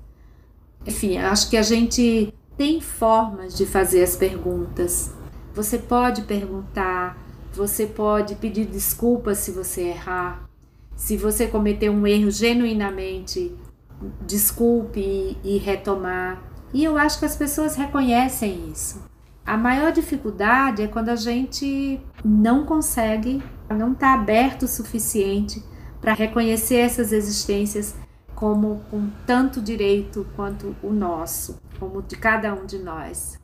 Enfim, acho que a gente tem formas de fazer as perguntas. Você pode perguntar, você pode pedir desculpas se você errar. Se você cometer um erro genuinamente, desculpe e, retomar e eu acho que as pessoas reconhecem isso. A maior dificuldade é quando a gente não consegue, não está aberto o suficiente para reconhecer essas existências como com tanto direito quanto o nosso, como de cada um de nós.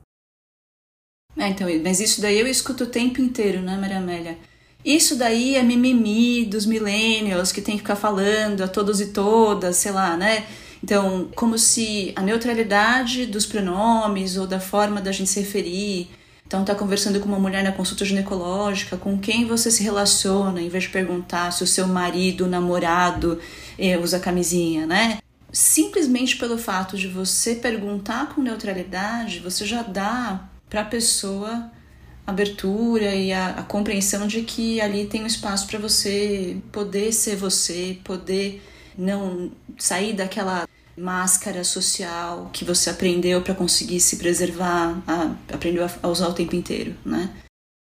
É, então, mas isso daí eu escuto o tempo inteiro, né, Maria Amélia? Isso daí é mimimi dos millennials que tem que ficar falando a todos e todas, sei lá, né? Então, como se a neutralidade dos pronomes ou da forma da gente se referir. Então, tá conversando com uma mulher na consulta ginecológica, com quem você se relaciona, em vez de perguntar se o seu marido, namorado, eh, usa camisinha, né? Simplesmente pelo fato de você perguntar com neutralidade, você já dá para a pessoa abertura e a, a, compreensão de que ali tem um espaço para você poder ser você, poder não sair daquela máscara social que você aprendeu para conseguir se preservar, a, aprendeu a, a usar o tempo inteiro, né?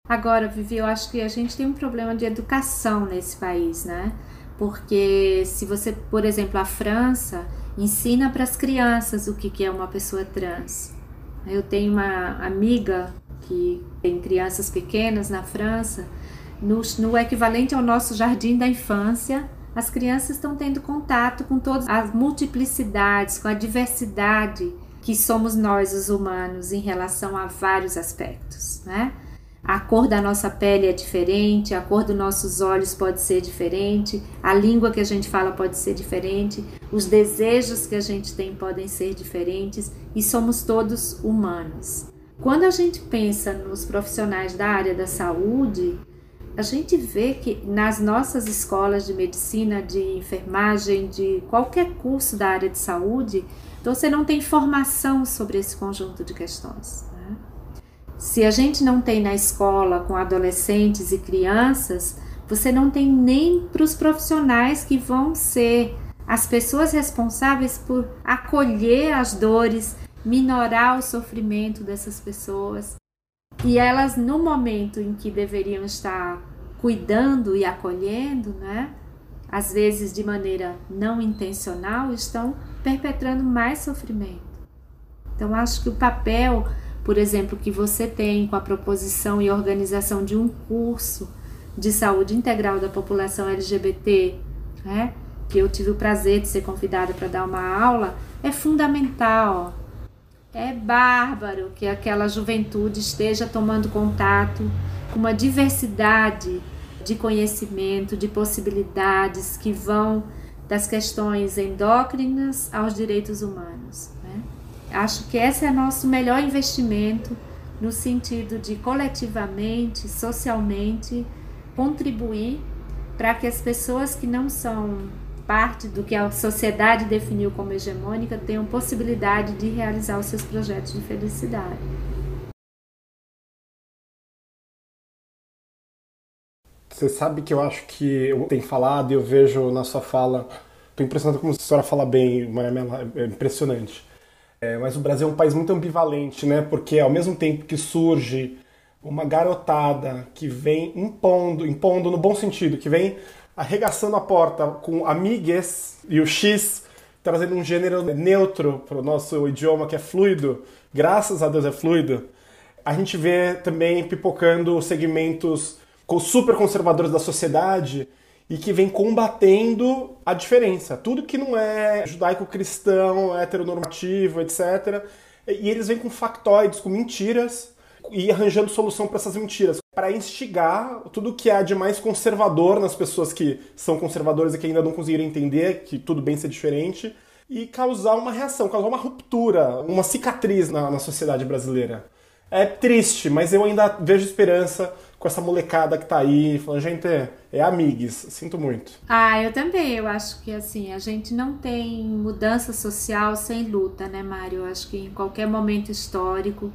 Agora, Vivi, eu acho que a gente tem um problema de educação nesse país, né? Porque se você, por exemplo, a França ensina para as crianças o que é uma pessoa trans. Eu tenho uma amiga que tem crianças pequenas na França, no, no equivalente ao nosso jardim da infância, as crianças estão tendo contato com todas as multiplicidades, com a diversidade que somos nós, os humanos, em relação a vários aspectos, né? a cor da nossa pele é diferente, a cor dos nossos olhos pode ser diferente, a língua que a gente fala pode ser diferente, os desejos que a gente tem podem ser diferentes e somos todos humanos. Quando a gente pensa nos profissionais da área da saúde, a gente vê que nas nossas escolas de medicina, de enfermagem, de qualquer curso da área de saúde, você não tem formação sobre esse conjunto de questões. Se a gente não tem na escola com adolescentes e crianças, você não tem nem para os profissionais que vão ser as pessoas responsáveis por acolher as dores, minorar o sofrimento dessas pessoas. E elas, no momento em que deveriam estar cuidando e acolhendo, né? Às vezes de maneira não intencional, estão perpetrando mais sofrimento. Então, acho que o papel por exemplo, que você tem com a proposição e organização de um curso de saúde integral da população LGBT, né? que eu tive o prazer de ser convidada para dar uma aula, é fundamental. É bárbaro que aquela juventude esteja tomando contato com uma diversidade de conhecimento, de possibilidades que vão das questões endócrinas aos direitos humanos. Acho que esse é nosso melhor investimento no sentido de coletivamente, socialmente, contribuir para que as pessoas que não são parte do que a sociedade definiu como hegemônica tenham possibilidade de realizar os seus projetos de felicidade. Você sabe que eu acho que eu tenho falado e eu vejo na sua fala, estou impressionado como a senhora fala bem, Maria é impressionante. É, mas o Brasil é um país muito ambivalente, né? Porque ao mesmo tempo que surge uma garotada que vem impondo, impondo no bom sentido, que vem arregaçando a porta com amigues e o X trazendo um gênero neutro para o nosso idioma que é fluido, graças a Deus é fluido. A gente vê também pipocando segmentos super conservadores da sociedade e que vem combatendo a diferença. Tudo que não é judaico-cristão, heteronormativo, etc. E eles vêm com factoides, com mentiras e arranjando solução para essas mentiras, para instigar tudo que há de mais conservador nas pessoas que são conservadoras e que ainda não conseguiram entender que tudo bem ser diferente e causar uma reação, causar uma ruptura, uma cicatriz na, na sociedade brasileira. É triste, mas eu ainda vejo esperança com essa molecada que tá aí, falando, gente, é, é amigos, sinto muito. Ah, eu também, eu acho que assim, a gente não tem mudança social sem luta, né, Mário? Eu acho que em qualquer momento histórico,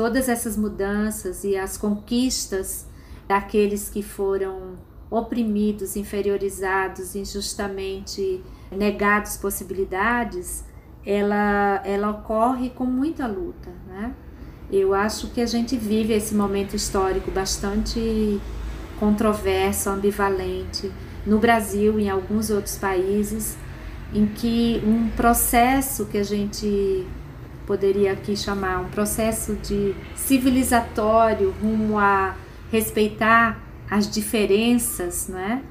todas essas mudanças e as conquistas daqueles que foram oprimidos, inferiorizados, injustamente negados possibilidades, ela, ela ocorre com muita luta, né? Eu acho que a gente vive esse momento histórico bastante controverso, ambivalente, no Brasil e em alguns outros países, em que um processo que a gente poderia aqui chamar um processo de civilizatório rumo a respeitar as diferenças, né?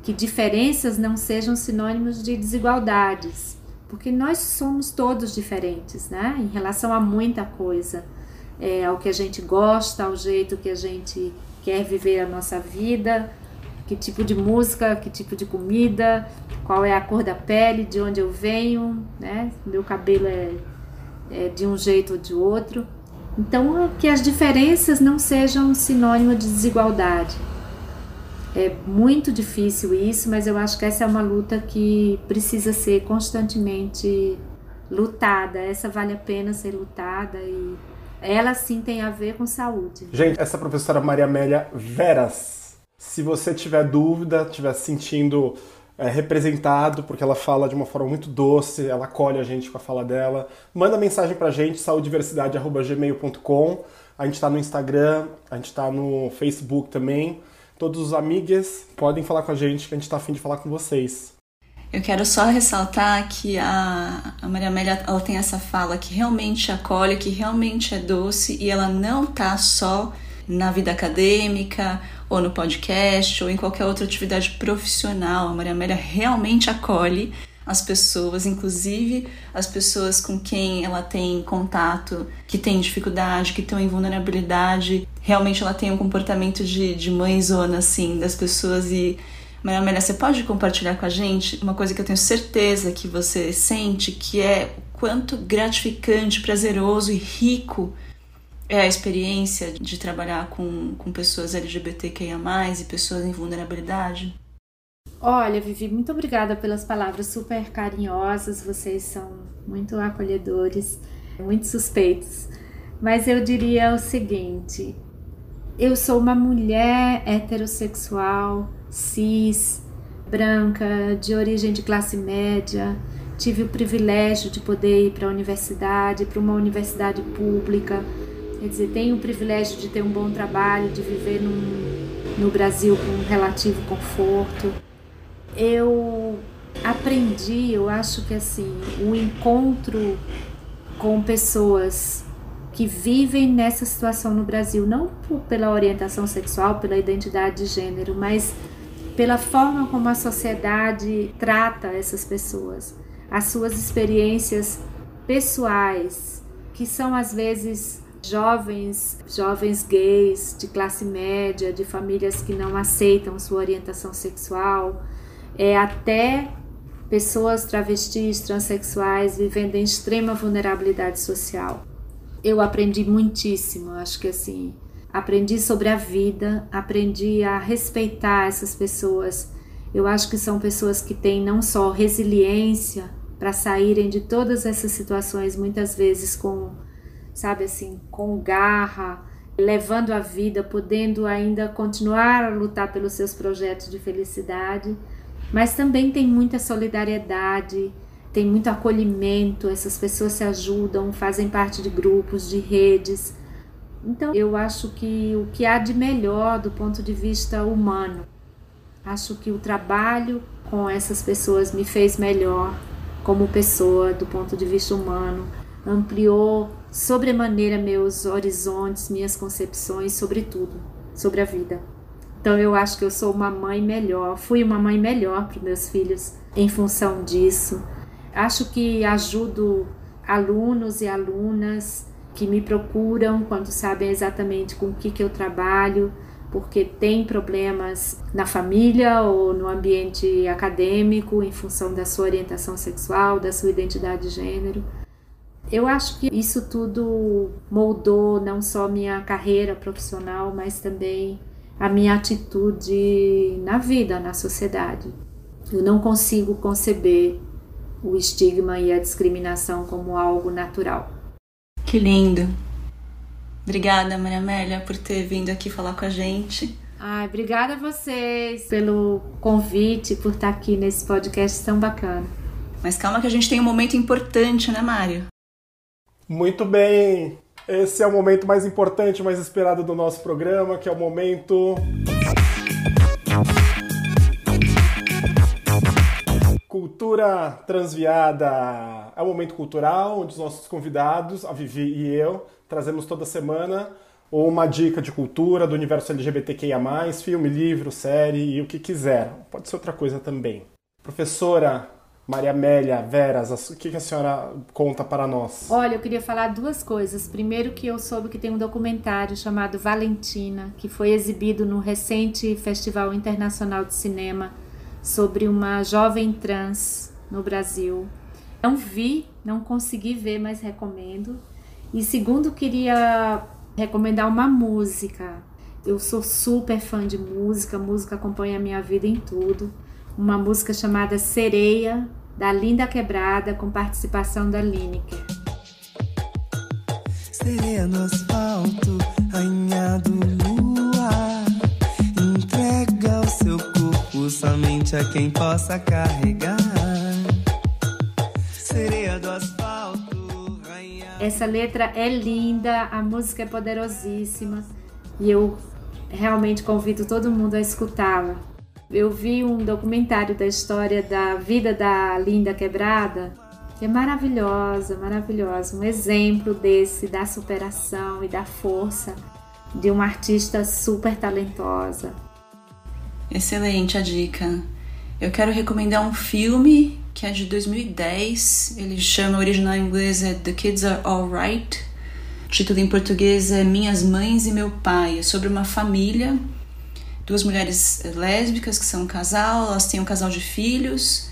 Que diferenças não sejam sinônimos de desigualdades, porque nós somos todos diferentes, né? Em relação a muita coisa é, ao que a gente gosta, ao jeito que a gente quer viver a nossa vida, que tipo de música, que tipo de comida, qual é a cor da pele, de onde eu venho, né? Meu cabelo é, é de um jeito ou de outro. Então, que as diferenças não sejam sinônimo de desigualdade. É muito difícil isso, mas eu acho que essa é uma luta que precisa ser constantemente lutada. Essa vale a pena ser lutada e ela sim tem a ver com saúde. Gente, essa professora Maria Amélia Veras. Se você tiver dúvida, estiver se sentindo é, representado, porque ela fala de uma forma muito doce, ela acolhe a gente com a fala dela, manda mensagem pra gente, saudiversidade.gmail.com. A gente tá no Instagram, a gente tá no Facebook também. Todos os amigos podem falar com a gente, que a gente tá afim de falar com vocês. Eu quero só ressaltar que a, a Maria Amélia ela tem essa fala que realmente acolhe, que realmente é doce e ela não tá só na vida acadêmica ou no podcast ou em qualquer outra atividade profissional. A Maria Amélia realmente acolhe as pessoas, inclusive as pessoas com quem ela tem contato, que tem dificuldade, que estão em vulnerabilidade, realmente ela tem um comportamento de, de mãezona, assim, das pessoas e. Maria Amélia, você pode compartilhar com a gente uma coisa que eu tenho certeza que você sente, que é o quanto gratificante, prazeroso e rico é a experiência de trabalhar com, com pessoas LGBTQIA+, e pessoas em vulnerabilidade? Olha, Vivi, muito obrigada pelas palavras super carinhosas. Vocês são muito acolhedores, muito suspeitos. Mas eu diria o seguinte: eu sou uma mulher heterossexual, cis, branca, de origem de classe média. Tive o privilégio de poder ir para a universidade, para uma universidade pública. Quer dizer, tenho o privilégio de ter um bom trabalho, de viver num, no Brasil com relativo conforto. Eu aprendi, eu acho que assim, o encontro com pessoas que vivem nessa situação no Brasil, não por, pela orientação sexual, pela identidade de gênero, mas pela forma como a sociedade trata essas pessoas, as suas experiências pessoais, que são às vezes jovens, jovens gays de classe média, de famílias que não aceitam sua orientação sexual, é, até pessoas travestis, transexuais vivendo em extrema vulnerabilidade social. Eu aprendi muitíssimo, acho que assim, aprendi sobre a vida, aprendi a respeitar essas pessoas. Eu acho que são pessoas que têm não só resiliência para saírem de todas essas situações, muitas vezes com, sabe assim, com garra, levando a vida, podendo ainda continuar a lutar pelos seus projetos de felicidade mas também tem muita solidariedade, tem muito acolhimento, essas pessoas se ajudam, fazem parte de grupos, de redes. Então, eu acho que o que há de melhor do ponto de vista humano, acho que o trabalho com essas pessoas me fez melhor como pessoa do ponto de vista humano, ampliou sobremaneira meus horizontes, minhas concepções sobre tudo, sobre a vida. Então eu acho que eu sou uma mãe melhor, fui uma mãe melhor para meus filhos em função disso. Acho que ajudo alunos e alunas que me procuram quando sabem exatamente com o que, que eu trabalho, porque tem problemas na família ou no ambiente acadêmico em função da sua orientação sexual, da sua identidade de gênero. Eu acho que isso tudo moldou não só minha carreira profissional, mas também a minha atitude na vida, na sociedade. Eu não consigo conceber o estigma e a discriminação como algo natural. Que lindo. Obrigada, Maria Amélia, por ter vindo aqui falar com a gente. Ai, obrigada a vocês pelo convite, por estar aqui nesse podcast tão bacana. Mas calma que a gente tem um momento importante, né, Mário? Muito bem. Esse é o momento mais importante, mais esperado do nosso programa, que é o momento. Cultura Transviada. É um momento cultural onde os nossos convidados, a Vivi e eu, trazemos toda semana uma dica de cultura do universo LGBTQIA, filme, livro, série e o que quiser. Pode ser outra coisa também. Professora, Maria Amélia, Veras, o que a senhora conta para nós? Olha, eu queria falar duas coisas. Primeiro que eu soube que tem um documentário chamado Valentina, que foi exibido no recente Festival Internacional de Cinema sobre uma jovem trans no Brasil. Não vi, não consegui ver, mas recomendo. E segundo, queria recomendar uma música. Eu sou super fã de música, música acompanha a minha vida em tudo. Uma música chamada Sereia, da Linda Quebrada, com participação da Lineker. Sereia no asfalto, rainha do luar. Entrega o seu corpo somente a quem possa carregar. Sereia do asfalto, rainha. Essa letra é linda, a música é poderosíssima e eu realmente convido todo mundo a escutá-la. Eu vi um documentário da história da vida da Linda Quebrada, que é maravilhosa, maravilhosa. Um exemplo desse, da superação e da força de uma artista super talentosa. Excelente a dica. Eu quero recomendar um filme que é de 2010. Ele chama, original em inglês é The Kids Are Alright. O título em português é Minhas Mães e Meu Pai. É sobre uma família, duas mulheres lésbicas que são um casal, elas têm um casal de filhos.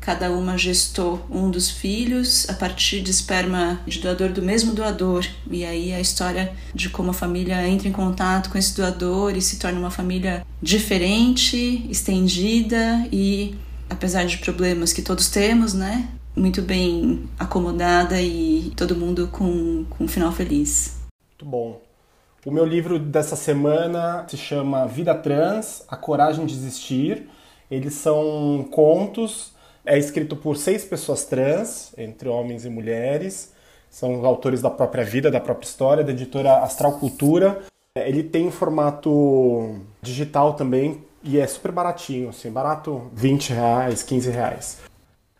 Cada uma gestou um dos filhos a partir de esperma de doador do mesmo doador. E aí a história de como a família entra em contato com esse doador e se torna uma família diferente, estendida e, apesar de problemas que todos temos, né? muito bem acomodada e todo mundo com, com um final feliz. Muito bom. O meu livro dessa semana se chama Vida Trans, A Coragem de Existir. Eles são contos, é escrito por seis pessoas trans, entre homens e mulheres. São autores da própria vida, da própria história, da editora Astral Cultura. Ele tem um formato digital também e é super baratinho, assim, barato 20 reais, 15 reais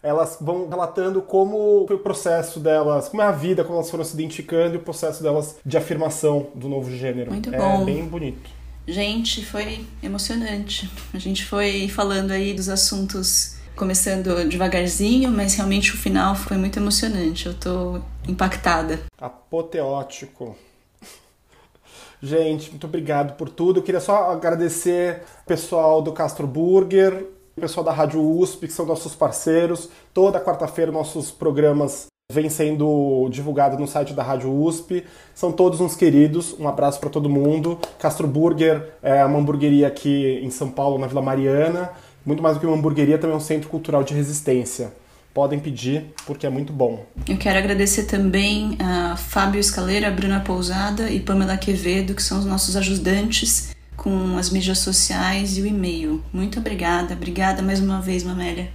elas vão relatando como foi o processo delas, como é a vida, como elas foram se identificando e o processo delas de afirmação do novo gênero. Muito é bom. bem bonito. Gente, foi emocionante. A gente foi falando aí dos assuntos começando devagarzinho, mas realmente o final foi muito emocionante. Eu tô impactada. Apoteótico. Gente, muito obrigado por tudo. Eu queria só agradecer o pessoal do Castro Burger, o pessoal da Rádio USP, que são nossos parceiros. Toda quarta-feira nossos programas vêm sendo divulgados no site da Rádio USP. São todos uns queridos. Um abraço para todo mundo. Castro Burger é uma hamburgueria aqui em São Paulo, na Vila Mariana. Muito mais do que uma hamburgueria, também é um centro cultural de resistência. Podem pedir, porque é muito bom. Eu quero agradecer também a Fábio Escaleira, Bruna Pousada e Pamela Quevedo, que são os nossos ajudantes com as mídias sociais e o e-mail. Muito obrigada. Obrigada mais uma vez, Mamélia.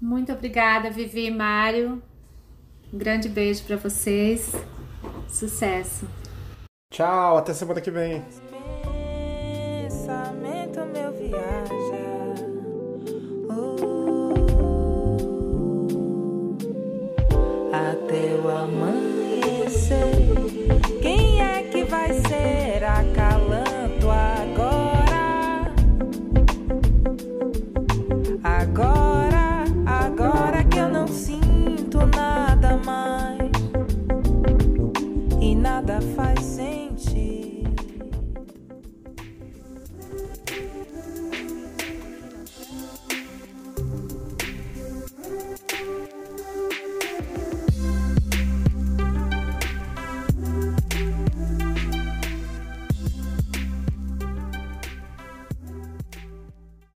Muito obrigada, Vivi e Mário. Um grande beijo para vocês. Sucesso. Tchau, até semana que vem.